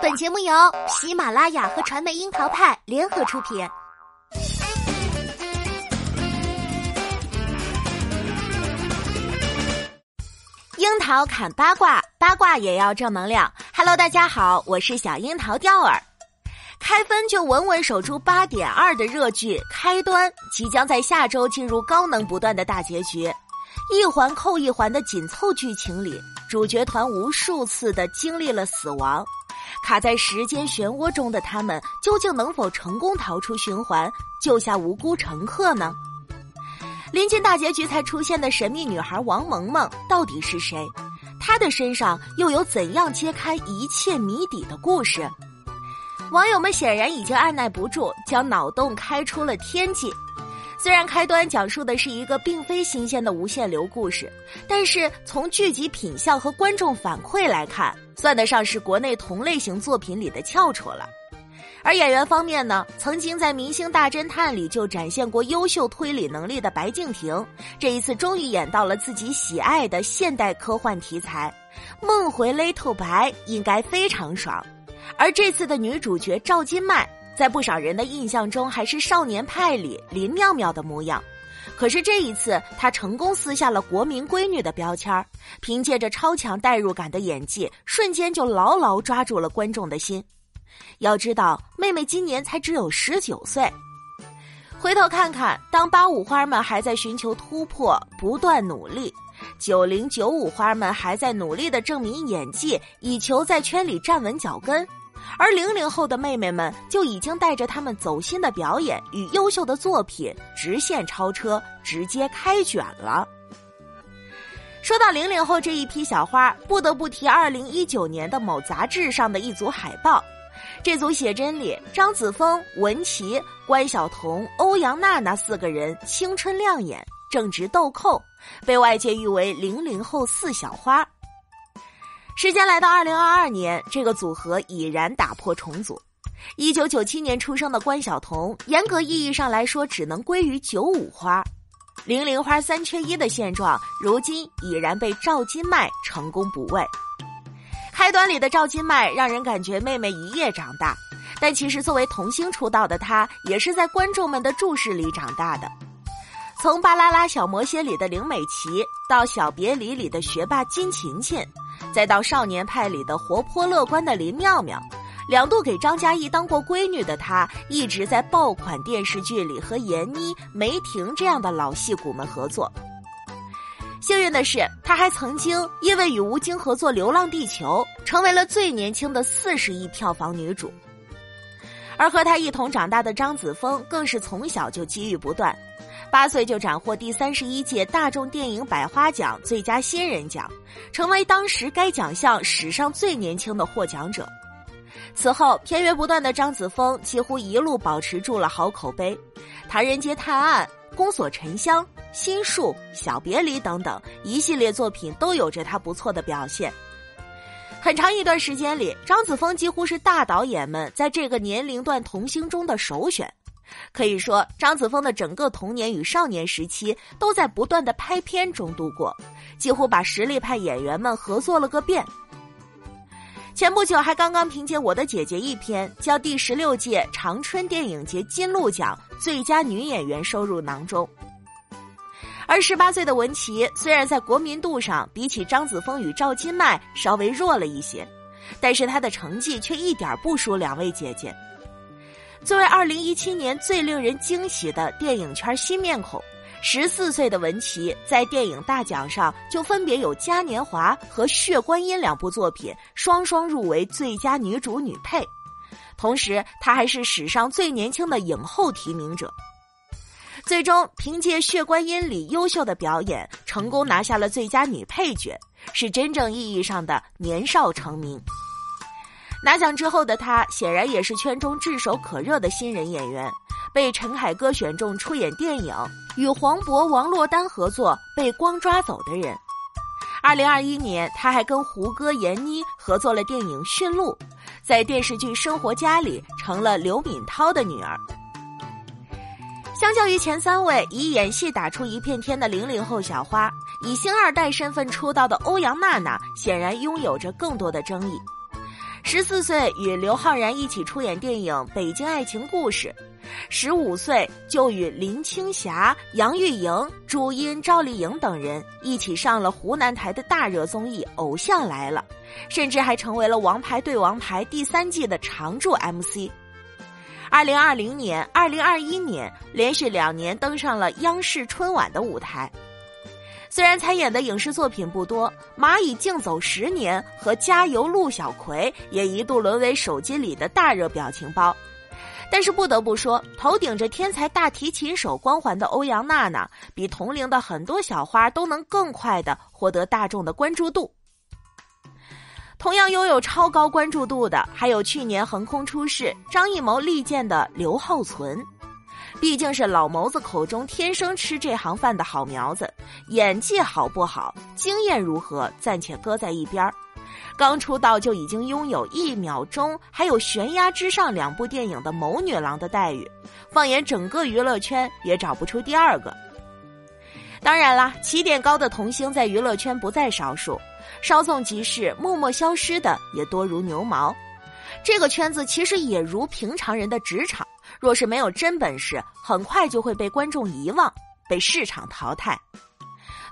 本节目由喜马拉雅和传媒樱桃派联合出品。樱桃砍八卦，八卦也要正能量。Hello，大家好，我是小樱桃钓儿。开分就稳稳守住八点二的热剧《开端》，即将在下周进入高能不断的大结局。一环扣一环的紧凑剧情里，主角团无数次的经历了死亡，卡在时间漩涡中的他们，究竟能否成功逃出循环，救下无辜乘客呢？临近大结局才出现的神秘女孩王萌萌到底是谁？她的身上又有怎样揭开一切谜底的故事？网友们显然已经按耐不住，将脑洞开出了天际。虽然开端讲述的是一个并非新鲜的无限流故事，但是从剧集品相和观众反馈来看，算得上是国内同类型作品里的翘楚了。而演员方面呢，曾经在《明星大侦探》里就展现过优秀推理能力的白敬亭，这一次终于演到了自己喜爱的现代科幻题材，梦回 Little 白应该非常爽。而这次的女主角赵今麦。在不少人的印象中，还是《少年派》里林妙妙的模样。可是这一次，她成功撕下了国民闺女的标签儿，凭借着超强代入感的演技，瞬间就牢牢抓住了观众的心。要知道，妹妹今年才只有十九岁。回头看看，当八五花们还在寻求突破、不断努力，九零九五花们还在努力的证明演技，以求在圈里站稳脚跟。而零零后的妹妹们就已经带着他们走心的表演与优秀的作品直线超车，直接开卷了。说到零零后这一批小花，不得不提二零一九年的某杂志上的一组海报。这组写真里，张子枫、文琪、关晓彤、欧阳娜娜四个人青春亮眼、正值豆蔻，被外界誉为零零后四小花。时间来到二零二二年，这个组合已然打破重组。一九九七年出生的关晓彤，严格意义上来说只能归于九五花。零零花三缺一的现状，如今已然被赵今麦成功补位。开端里的赵今麦让人感觉妹妹一夜长大，但其实作为童星出道的她，也是在观众们的注视里长大的。从《巴啦啦小魔仙》里的林美琪，到《小别离》里的学霸金琴琴。再到少年派里的活泼乐观的林妙妙，两度给张嘉译当过闺女的她，一直在爆款电视剧里和闫妮、梅婷这样的老戏骨们合作。幸运的是，她还曾经因为与吴京合作《流浪地球》，成为了最年轻的四十亿票房女主。而和她一同长大的张子枫，更是从小就机遇不断。八岁就斩获第三十一届大众电影百花奖最佳新人奖，成为当时该奖项史上最年轻的获奖者。此后，片约不断的张子枫几乎一路保持住了好口碑，《唐人街探案》《宫锁沉香》《心术》《小别离》等等一系列作品都有着他不错的表现。很长一段时间里，张子枫几乎是大导演们在这个年龄段童星中的首选。可以说，张子枫的整个童年与少年时期都在不断的拍片中度过，几乎把实力派演员们合作了个遍。前不久还刚刚凭借《我的姐姐》一篇，将第十六届长春电影节金鹿奖最佳女演员收入囊中。而十八岁的文琪虽然在国民度上比起张子枫与赵今麦稍微弱了一些，但是她的成绩却一点不输两位姐姐。作为二零一七年最令人惊喜的电影圈新面孔，十四岁的文琪在电影大奖上就分别有《嘉年华》和《血观音》两部作品双双入围最佳女主女配，同时她还是史上最年轻的影后提名者。最终凭借《血观音》里优秀的表演，成功拿下了最佳女配角，是真正意义上的年少成名。拿奖之后的他，显然也是圈中炙手可热的新人演员，被陈凯歌选中出演电影，与黄渤、王珞丹合作被光抓走的人。二零二一年，他还跟胡歌、闫妮合作了电影《驯鹿》，在电视剧《生活家》里成了刘敏涛的女儿。相较于前三位以演戏打出一片天的零零后小花，以星二代身份出道的欧阳娜娜，显然拥有着更多的争议。十四岁与刘昊然一起出演电影《北京爱情故事》，十五岁就与林青霞、杨钰莹、朱茵、赵丽颖等人一起上了湖南台的大热综艺《偶像来了》，甚至还成为了《王牌对王牌》第三季的常驻 MC。二零二零年、二零二一年连续两年登上了央视春晚的舞台。虽然参演的影视作品不多，《蚂蚁竞走十年》和《加油陆小葵》也一度沦为手机里的大热表情包，但是不得不说，头顶着天才大提琴手光环的欧阳娜娜，比同龄的很多小花都能更快的获得大众的关注度。同样拥有超高关注度的，还有去年横空出世、张艺谋力荐的刘浩存。毕竟是老谋子口中天生吃这行饭的好苗子，演技好不好，经验如何，暂且搁在一边儿。刚出道就已经拥有一秒钟还有悬崖之上两部电影的谋女郎的待遇，放眼整个娱乐圈也找不出第二个。当然啦，起点高的童星在娱乐圈不在少数，稍纵即逝、默默消失的也多如牛毛。这个圈子其实也如平常人的职场。若是没有真本事，很快就会被观众遗忘，被市场淘汰。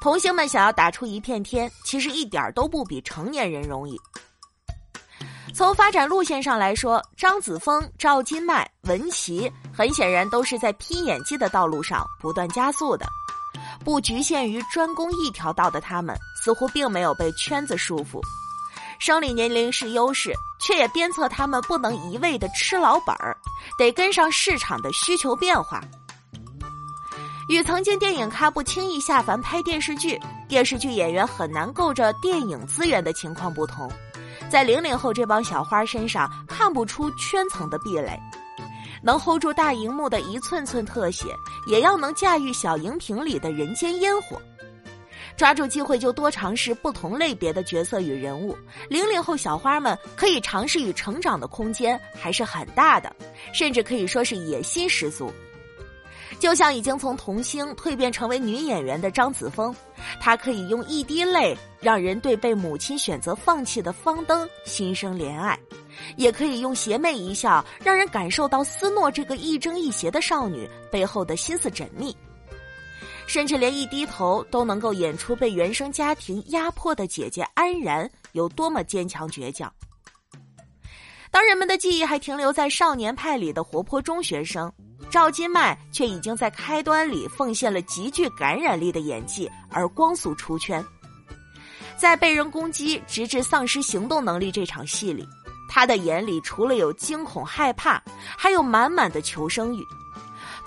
童星们想要打出一片天，其实一点都不比成年人容易。从发展路线上来说，张子枫、赵今麦、文琪，很显然都是在拼演技的道路上不断加速的。不局限于专攻一条道的他们，似乎并没有被圈子束缚。生理年龄是优势，却也鞭策他们不能一味的吃老本儿，得跟上市场的需求变化。与曾经电影咖不轻易下凡拍电视剧，电视剧演员很难够着电影资源的情况不同，在零零后这帮小花身上看不出圈层的壁垒，能 hold 住大荧幕的一寸寸特写，也要能驾驭小荧屏里的人间烟火。抓住机会就多尝试不同类别的角色与人物，零零后小花们可以尝试与成长的空间还是很大的，甚至可以说是野心十足。就像已经从童星蜕变成为女演员的张子枫，她可以用一滴泪让人对被母亲选择放弃的方登心生怜爱，也可以用邪魅一笑让人感受到思诺这个亦正亦邪的少女背后的心思缜密。甚至连一低头都能够演出被原生家庭压迫的姐姐安然有多么坚强倔强。当人们的记忆还停留在少年派里的活泼中学生，赵今麦却已经在开端里奉献了极具感染力的演技而光速出圈。在被人攻击直至丧失行动能力这场戏里，他的眼里除了有惊恐害怕，还有满满的求生欲。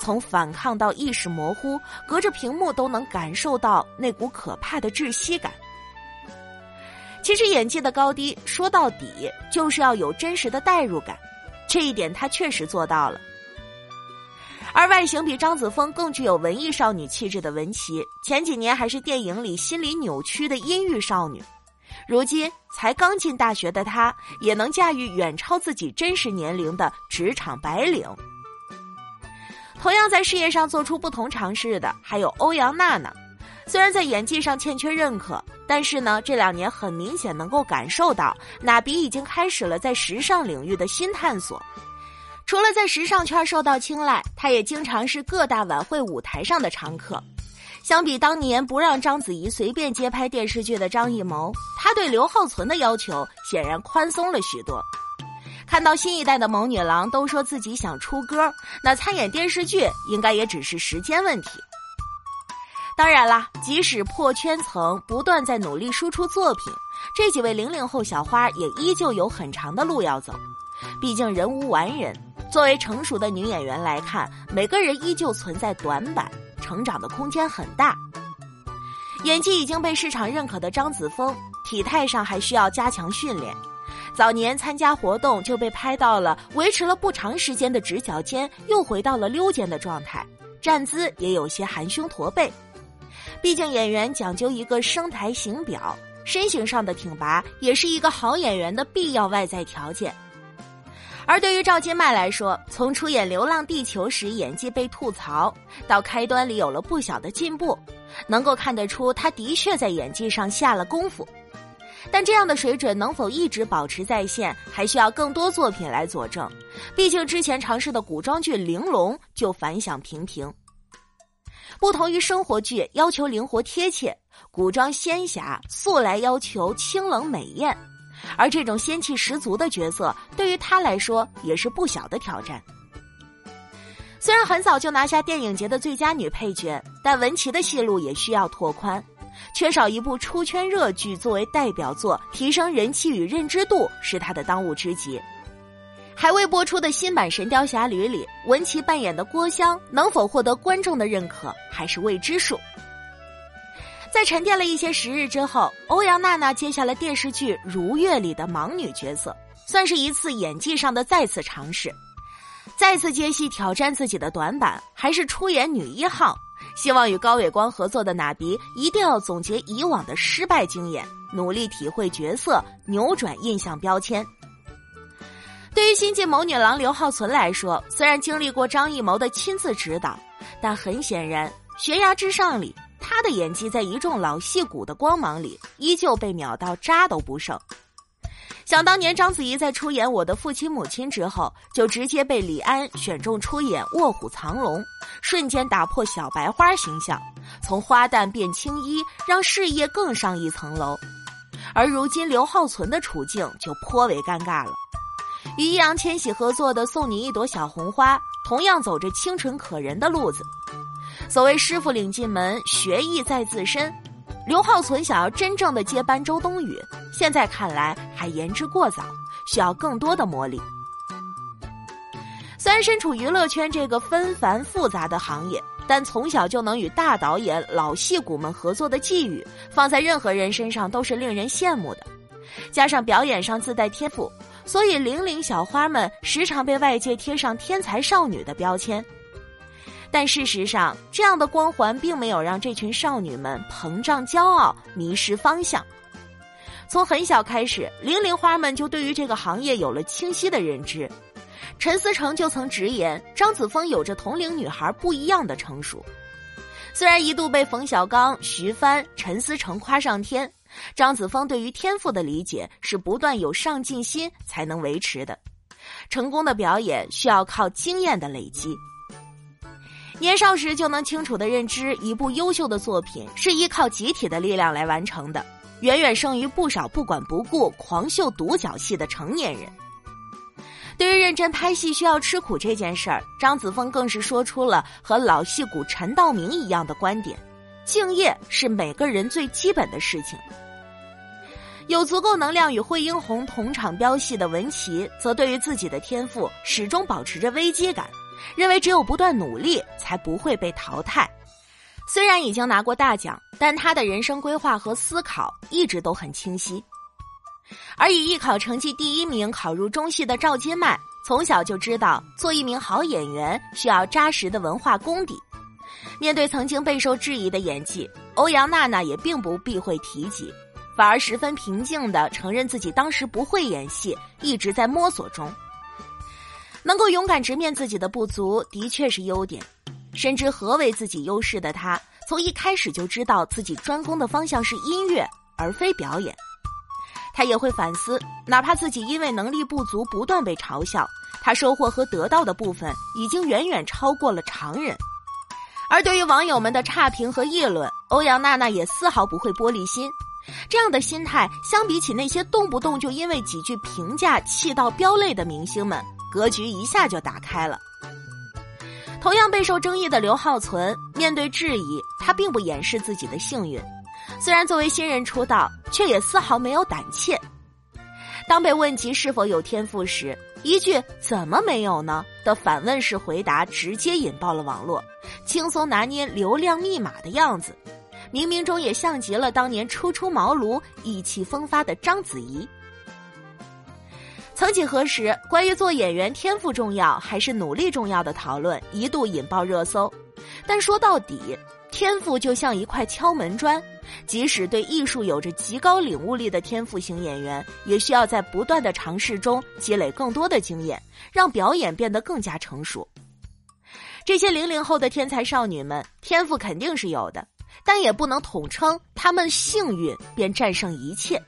从反抗到意识模糊，隔着屏幕都能感受到那股可怕的窒息感。其实演技的高低，说到底就是要有真实的代入感，这一点他确实做到了。而外形比张子枫更具有文艺少女气质的文琪，前几年还是电影里心理扭曲的阴郁少女，如今才刚进大学的她，也能驾驭远超自己真实年龄的职场白领。同样在事业上做出不同尝试的，还有欧阳娜娜。虽然在演技上欠缺认可，但是呢，这两年很明显能够感受到，娜比已经开始了在时尚领域的新探索。除了在时尚圈受到青睐，她也经常是各大晚会舞台上的常客。相比当年不让章子怡随便接拍电视剧的张艺谋，他对刘浩存的要求显然宽松了许多。看到新一代的某女郎都说自己想出歌，那参演电视剧应该也只是时间问题。当然啦，即使破圈层不断在努力输出作品，这几位零零后小花也依旧有很长的路要走。毕竟人无完人，作为成熟的女演员来看，每个人依旧存在短板，成长的空间很大。演技已经被市场认可的张子枫，体态上还需要加强训练。早年参加活动就被拍到了维持了不长时间的直角肩，又回到了溜肩的状态，站姿也有些含胸驼背。毕竟演员讲究一个声台形表，身形上的挺拔也是一个好演员的必要外在条件。而对于赵今麦来说，从出演《流浪地球》时演技被吐槽，到开端里有了不小的进步，能够看得出他的确在演技上下了功夫。但这样的水准能否一直保持在线，还需要更多作品来佐证。毕竟之前尝试的古装剧《玲珑》就反响平平。不同于生活剧要求灵活贴切，古装仙侠素来要求清冷美艳，而这种仙气十足的角色对于他来说也是不小的挑战。虽然很早就拿下电影节的最佳女配角，但文琪的戏路也需要拓宽。缺少一部出圈热剧作为代表作，提升人气与认知度是他的当务之急。还未播出的新版《神雕侠侣》里，文琪扮演的郭襄能否获得观众的认可，还是未知数。在沉淀了一些时日之后，欧阳娜娜接下了电视剧《如月》里的盲女角色，算是一次演技上的再次尝试。再次接戏挑战自己的短板，还是出演女一号。希望与高伟光合作的娜迪一定要总结以往的失败经验，努力体会角色，扭转印象标签。对于新晋谋女郎刘浩存来说，虽然经历过张艺谋的亲自指导，但很显然，《悬崖之上》里他的演技在一众老戏骨的光芒里，依旧被秒到渣都不剩。想当年，章子怡在出演《我的父亲母亲》之后，就直接被李安选中出演《卧虎藏龙》，瞬间打破小白花形象，从花旦变青衣，让事业更上一层楼。而如今刘浩存的处境就颇为尴尬了，与易烊千玺合作的《送你一朵小红花》，同样走着清纯可人的路子。所谓师傅领进门，学艺在自身。刘浩存想要真正的接班周冬雨，现在看来还言之过早，需要更多的磨砺。虽然身处娱乐圈这个纷繁复杂的行业，但从小就能与大导演、老戏骨们合作的际遇，放在任何人身上都是令人羡慕的。加上表演上自带天赋，所以零零小花们时常被外界贴上天才少女的标签。但事实上，这样的光环并没有让这群少女们膨胀、骄傲、迷失方向。从很小开始，零零花们就对于这个行业有了清晰的认知。陈思成就曾直言，张子枫有着同龄女孩不一样的成熟。虽然一度被冯小刚、徐帆、陈思成夸上天，张子枫对于天赋的理解是不断有上进心才能维持的。成功的表演需要靠经验的累积。年少时就能清楚的认知一部优秀的作品是依靠集体的力量来完成的，远远胜于不少不管不顾、狂秀独角戏的成年人。对于认真拍戏需要吃苦这件事儿，张子枫更是说出了和老戏骨陈道明一样的观点：敬业是每个人最基本的事情。有足够能量与惠英红同场飙戏的文琪，则对于自己的天赋始终保持着危机感。认为只有不断努力，才不会被淘汰。虽然已经拿过大奖，但他的人生规划和思考一直都很清晰。而以艺考成绩第一名考入中戏的赵今麦，从小就知道做一名好演员需要扎实的文化功底。面对曾经备受质疑的演技，欧阳娜娜也并不避讳提及，反而十分平静地承认自己当时不会演戏，一直在摸索中。能够勇敢直面自己的不足，的确是优点。深知何为自己优势的他，从一开始就知道自己专攻的方向是音乐，而非表演。他也会反思，哪怕自己因为能力不足不断被嘲笑，他收获和得到的部分已经远远超过了常人。而对于网友们的差评和议论，欧阳娜娜也丝毫不会玻璃心。这样的心态，相比起那些动不动就因为几句评价气到飙泪的明星们。格局一下就打开了。同样备受争议的刘浩存，面对质疑，他并不掩饰自己的幸运。虽然作为新人出道，却也丝毫没有胆怯。当被问及是否有天赋时，一句“怎么没有呢”的反问式回答直接引爆了网络，轻松拿捏流量密码的样子，冥冥中也像极了当年初出茅庐、意气风发的章子怡。曾几何时，关于做演员天赋重要还是努力重要的讨论一度引爆热搜。但说到底，天赋就像一块敲门砖，即使对艺术有着极高领悟力的天赋型演员，也需要在不断的尝试中积累更多的经验，让表演变得更加成熟。这些零零后的天才少女们，天赋肯定是有的，但也不能统称她们幸运便战胜一切。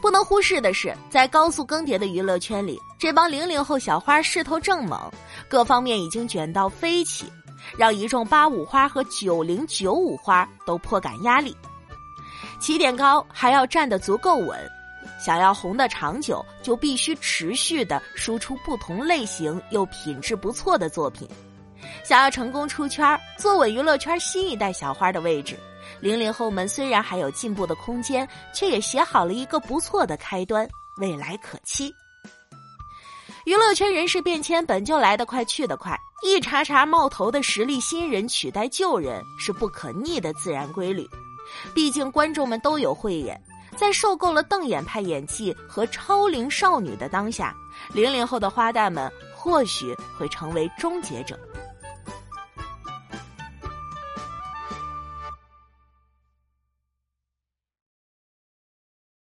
不能忽视的是，在高速更迭的娱乐圈里，这帮零零后小花势头正猛，各方面已经卷到飞起，让一众八五花和九零九五花都颇感压力。起点高，还要站得足够稳。想要红的长久，就必须持续的输出不同类型又品质不错的作品。想要成功出圈，坐稳娱乐圈新一代小花的位置。零零后们虽然还有进步的空间，却也写好了一个不错的开端，未来可期。娱乐圈人事变迁本就来得快去得快，一茬茬冒头的实力新人取代旧人是不可逆的自然规律。毕竟观众们都有慧眼，在受够了瞪眼派演技和超龄少女的当下，零零后的花旦们或许会成为终结者。